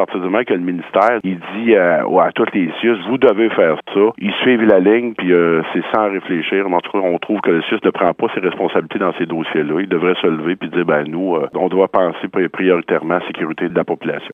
partir du moment que le ministère, il dit euh, à, à toutes les CIUS, vous devez faire ça, ils suivent la ligne, puis euh, c'est sans réfléchir. En tout cas, on trouve que le CIUS ne prend pas ses responsabilités dans ces dossiers-là. Il devrait se lever puis dire, ben nous, euh, on doit penser prioritairement à la sécurité de la population.